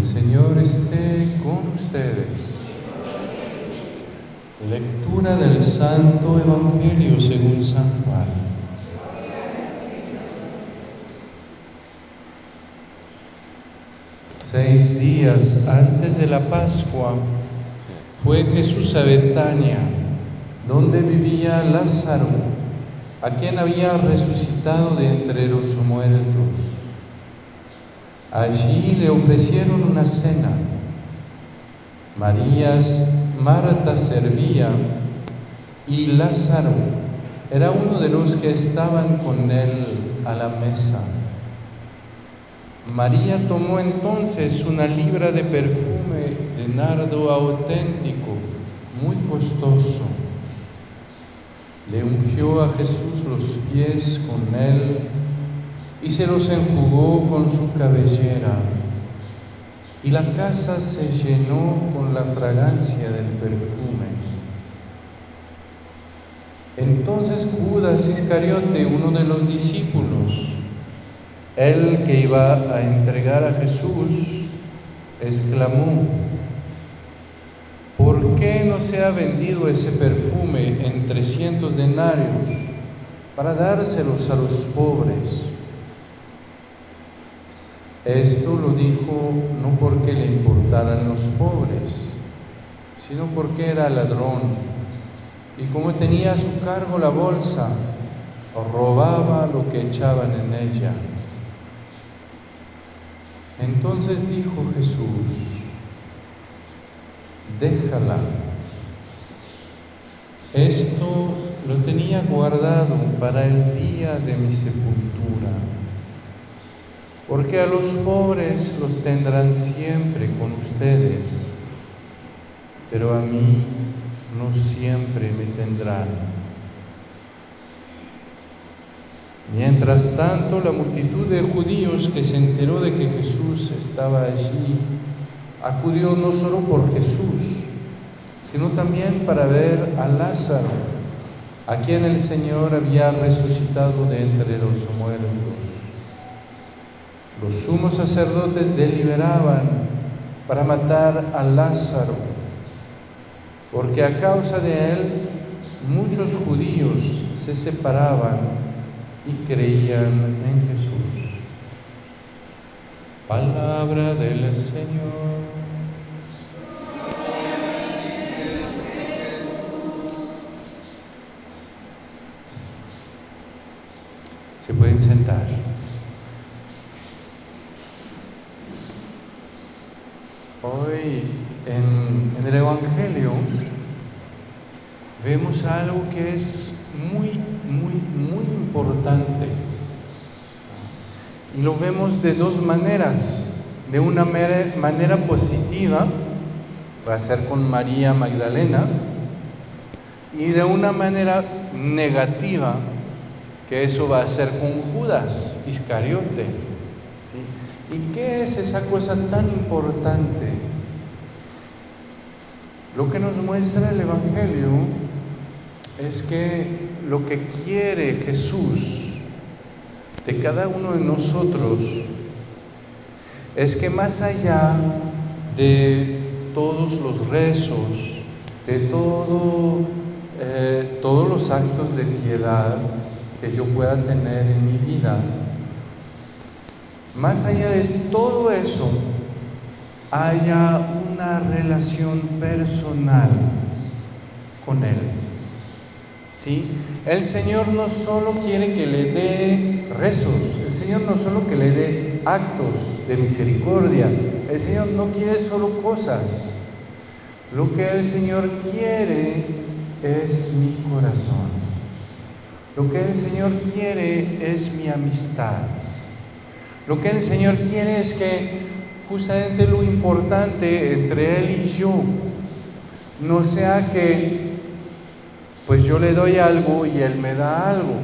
Señor esté con ustedes. Lectura del Santo Evangelio según San Juan. Seis días antes de la Pascua fue Jesús a Betania, donde vivía Lázaro, a quien había resucitado de entre los muertos. Allí le ofrecieron una cena. Marías, Marta servía y Lázaro era uno de los que estaban con él a la mesa. María tomó entonces una libra de perfume de nardo auténtico, muy costoso. Le ungió a Jesús los pies con él y se los enjugó con su cabellera. Y la casa se llenó con la fragancia del perfume. Entonces Judas Iscariote, uno de los discípulos, el que iba a entregar a Jesús, exclamó, ¿por qué no se ha vendido ese perfume en trescientos denarios para dárselos a los pobres? Esto lo dijo no porque le importaran los pobres, sino porque era ladrón y como tenía a su cargo la bolsa, robaba lo que echaban en ella. Entonces dijo Jesús, déjala. Esto lo tenía guardado para el día de mi sepultura porque a los pobres los tendrán siempre con ustedes, pero a mí no siempre me tendrán. Mientras tanto, la multitud de judíos que se enteró de que Jesús estaba allí, acudió no solo por Jesús, sino también para ver a Lázaro, a quien el Señor había resucitado de entre los muertos. Los sumos sacerdotes deliberaban para matar a Lázaro, porque a causa de él muchos judíos se separaban y creían en Jesús. Palabra del Señor. Hoy en, el Evangelio vemos algo que es muy, muy, muy importante. Y lo vemos de dos maneras. De una manera positiva, va a ser con María Magdalena, y de una manera negativa, que eso va a ser con Judas Iscariote. ¿Y qué es esa cosa tan importante? Lo que nos muestra el Evangelio es que lo que quiere Jesús de cada uno de nosotros es que más allá de todos los rezos, de todo, eh, todos los actos de piedad que yo pueda tener en mi vida, más allá de todo eso, haya una relación personal con Él. ¿Sí? El Señor no solo quiere que le dé rezos, el Señor no solo que le dé actos de misericordia, el Señor no quiere solo cosas. Lo que el Señor quiere es mi corazón. Lo que el Señor quiere es mi amistad. Lo que el Señor quiere es que justamente lo importante entre Él y yo no sea que pues yo le doy algo y Él me da algo.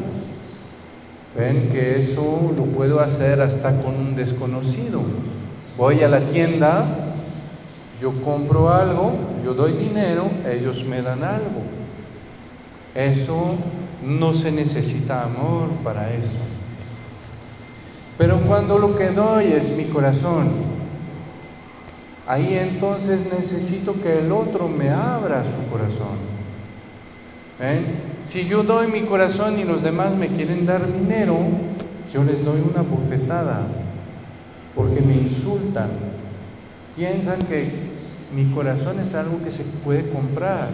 Ven que eso lo puedo hacer hasta con un desconocido. Voy a la tienda, yo compro algo, yo doy dinero, ellos me dan algo. Eso no se necesita amor para eso. Pero cuando lo que doy es mi corazón, ahí entonces necesito que el otro me abra su corazón. ¿Ven? Si yo doy mi corazón y los demás me quieren dar dinero, yo les doy una bofetada porque me insultan. Piensan que mi corazón es algo que se puede comprar.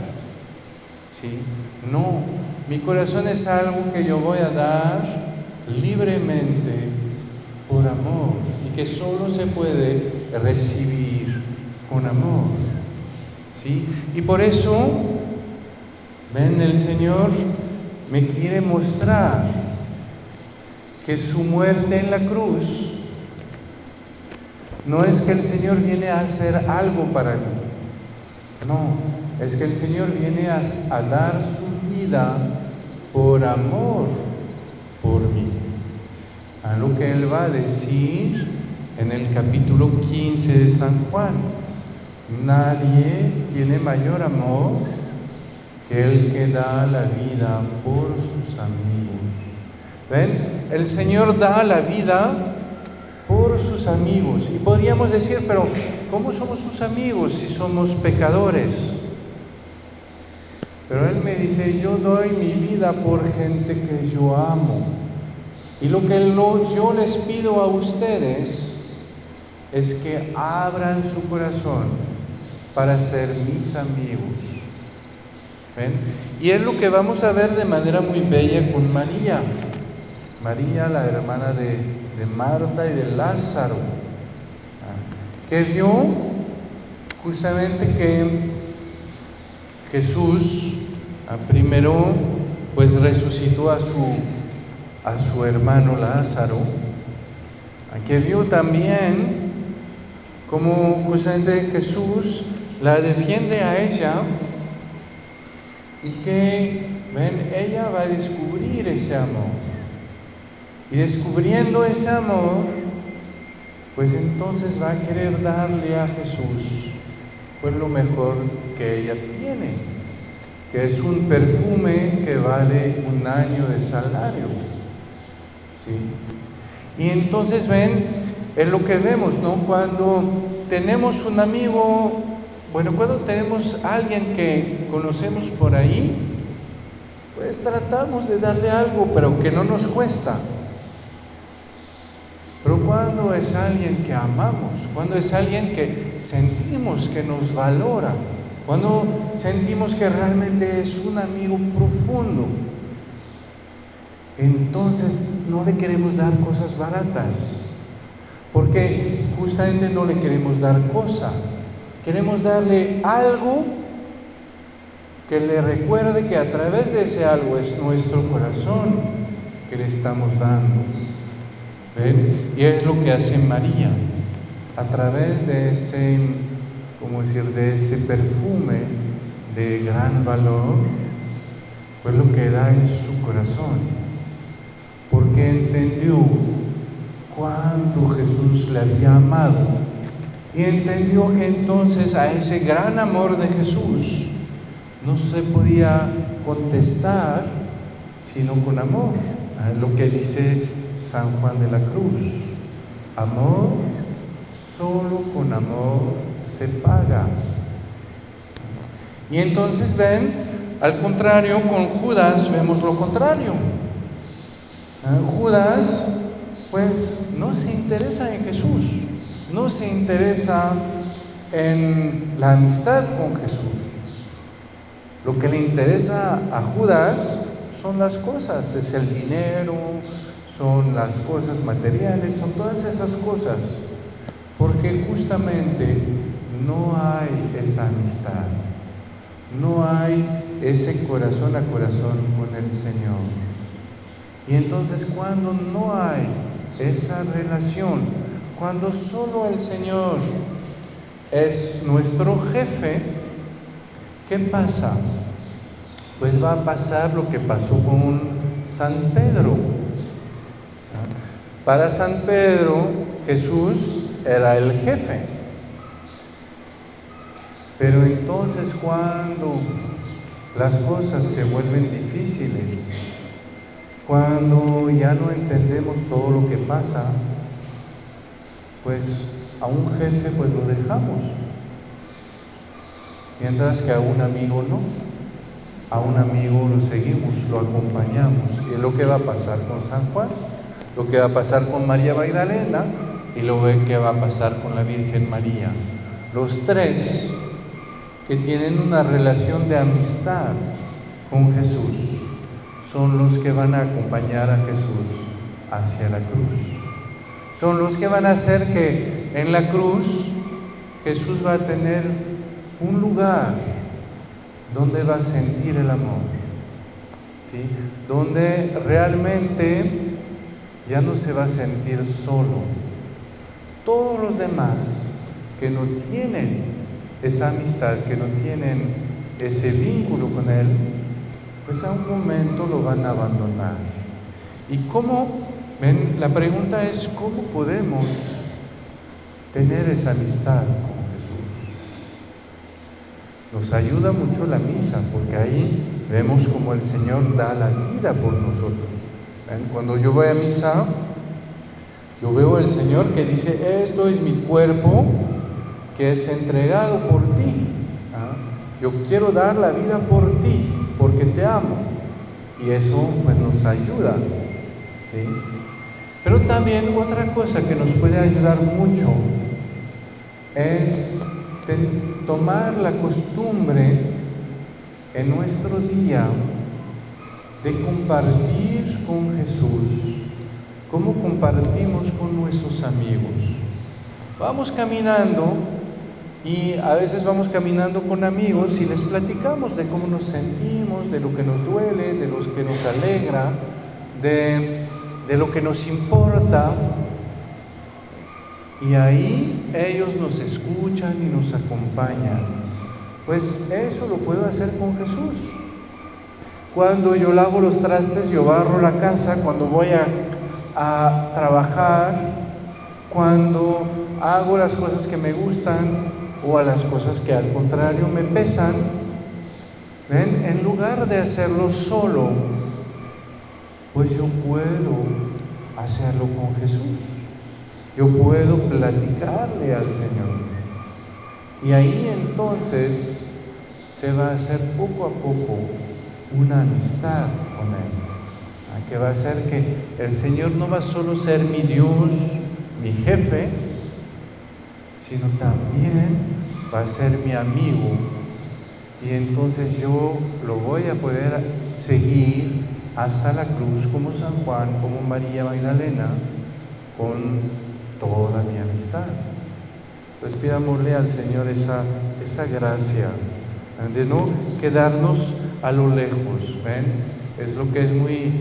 ¿Sí? No, mi corazón es algo que yo voy a dar libremente por amor y que solo se puede recibir con amor. ¿Sí? Y por eso, ven, el Señor me quiere mostrar que su muerte en la cruz no es que el Señor viene a hacer algo para mí, no, es que el Señor viene a, a dar su vida por amor por mí. A lo que Él va a decir en el capítulo 15 de San Juan. Nadie tiene mayor amor que el que da la vida por sus amigos. ¿Ven? El Señor da la vida por sus amigos. Y podríamos decir, pero ¿cómo somos sus amigos si somos pecadores? Pero Él me dice, yo doy mi vida por gente que yo amo. Y lo que yo les pido a ustedes es que abran su corazón para ser mis amigos. ¿Ven? Y es lo que vamos a ver de manera muy bella con María. María, la hermana de, de Marta y de Lázaro, que vio justamente que Jesús primero pues resucitó a su, a su hermano Lázaro, que vio también como justamente Jesús la defiende a ella y que, ven, ella va a descubrir ese amor. Y descubriendo ese amor, pues entonces va a querer darle a Jesús pues lo mejor que ella tiene, que es un perfume que vale un año de salario. ¿Sí? Y entonces ven, es lo que vemos, ¿no? Cuando tenemos un amigo, bueno, cuando tenemos a alguien que conocemos por ahí, pues tratamos de darle algo, pero que no nos cuesta. Pero cuando es alguien que amamos, cuando es alguien que sentimos que nos valora, cuando sentimos que realmente es un amigo profundo, entonces no le queremos dar cosas baratas, porque justamente no le queremos dar cosa, queremos darle algo que le recuerde que a través de ese algo es nuestro corazón que le estamos dando. ¿Ven? Y es lo que hace María, a través de ese, como decir, de ese perfume de gran valor, pues lo que da es su corazón, porque entendió cuánto Jesús le había amado y entendió que entonces a ese gran amor de Jesús no se podía contestar sino con amor, lo que dice San Juan de la Cruz. Amor, solo con amor se paga. Y entonces ven, al contrario, con Judas vemos lo contrario. Ah, Judas, pues, no se interesa en Jesús, no se interesa en la amistad con Jesús. Lo que le interesa a Judas son las cosas, es el dinero, son las cosas materiales, son todas esas cosas, porque justamente no hay esa amistad, no hay ese corazón a corazón con el Señor. Y entonces cuando no hay esa relación, cuando solo el Señor es nuestro jefe, ¿qué pasa? Pues va a pasar lo que pasó con San Pedro. Para San Pedro, Jesús era el jefe. Pero entonces cuando las cosas se vuelven difíciles, cuando ya no entendemos todo lo que pasa, pues a un jefe pues lo dejamos, mientras que a un amigo no. A un amigo lo seguimos, lo acompañamos. Y es lo que va a pasar con San Juan, lo que va a pasar con María Magdalena y lo que va a pasar con la Virgen María. Los tres que tienen una relación de amistad con Jesús son los que van a acompañar a Jesús hacia la cruz. Son los que van a hacer que en la cruz Jesús va a tener un lugar donde va a sentir el amor, ¿sí? donde realmente ya no se va a sentir solo. Todos los demás que no tienen esa amistad, que no tienen ese vínculo con Él, pues a un momento lo van a abandonar. ¿Y cómo? La pregunta es, ¿cómo podemos tener esa amistad con Jesús? Nos ayuda mucho la misa, porque ahí vemos como el Señor da la vida por nosotros. Cuando yo voy a misa, yo veo al Señor que dice, esto es mi cuerpo que es entregado por ti. ¿ah? Yo quiero dar la vida por ti, amo. Y eso pues nos ayuda. ¿sí? Pero también otra cosa que nos puede ayudar mucho es tomar la costumbre en nuestro día de compartir con Jesús como compartimos con nuestros amigos. Vamos caminando y a veces vamos caminando con amigos y les platicamos de cómo nos sentimos, de lo que nos duele, de lo que nos alegra, de, de lo que nos importa. Y ahí ellos nos escuchan y nos acompañan. Pues eso lo puedo hacer con Jesús. Cuando yo lavo los trastes, yo barro la casa, cuando voy a, a trabajar, cuando hago las cosas que me gustan, o a las cosas que al contrario me pesan, ¿ven? En lugar de hacerlo solo, pues yo puedo hacerlo con Jesús. Yo puedo platicarle al Señor. Y ahí entonces se va a hacer poco a poco una amistad con Él. Que va a hacer que el Señor no va a solo ser mi Dios, mi jefe, sino también va a ser mi amigo y entonces yo lo voy a poder seguir hasta la cruz como San Juan, como María Magdalena, con toda mi amistad. Pues pidámosle al Señor esa, esa gracia de no quedarnos a lo lejos, ¿ven? Es lo que es muy,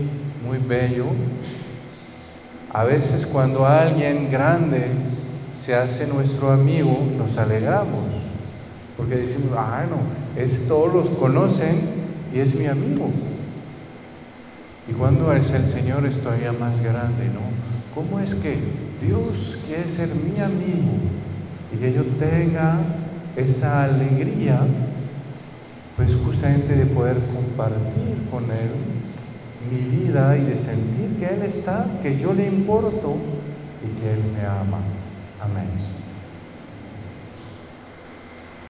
muy bello. A veces cuando alguien grande se hace nuestro amigo, nos alegramos, porque decimos, ah, no, es, todos los conocen y es mi amigo. Y cuando es el Señor es todavía más grande, ¿no? ¿Cómo es que Dios quiere ser mi amigo y que yo tenga esa alegría, pues justamente de poder compartir con Él mi vida y de sentir que Él está, que yo le importo y que Él me ama? Amém.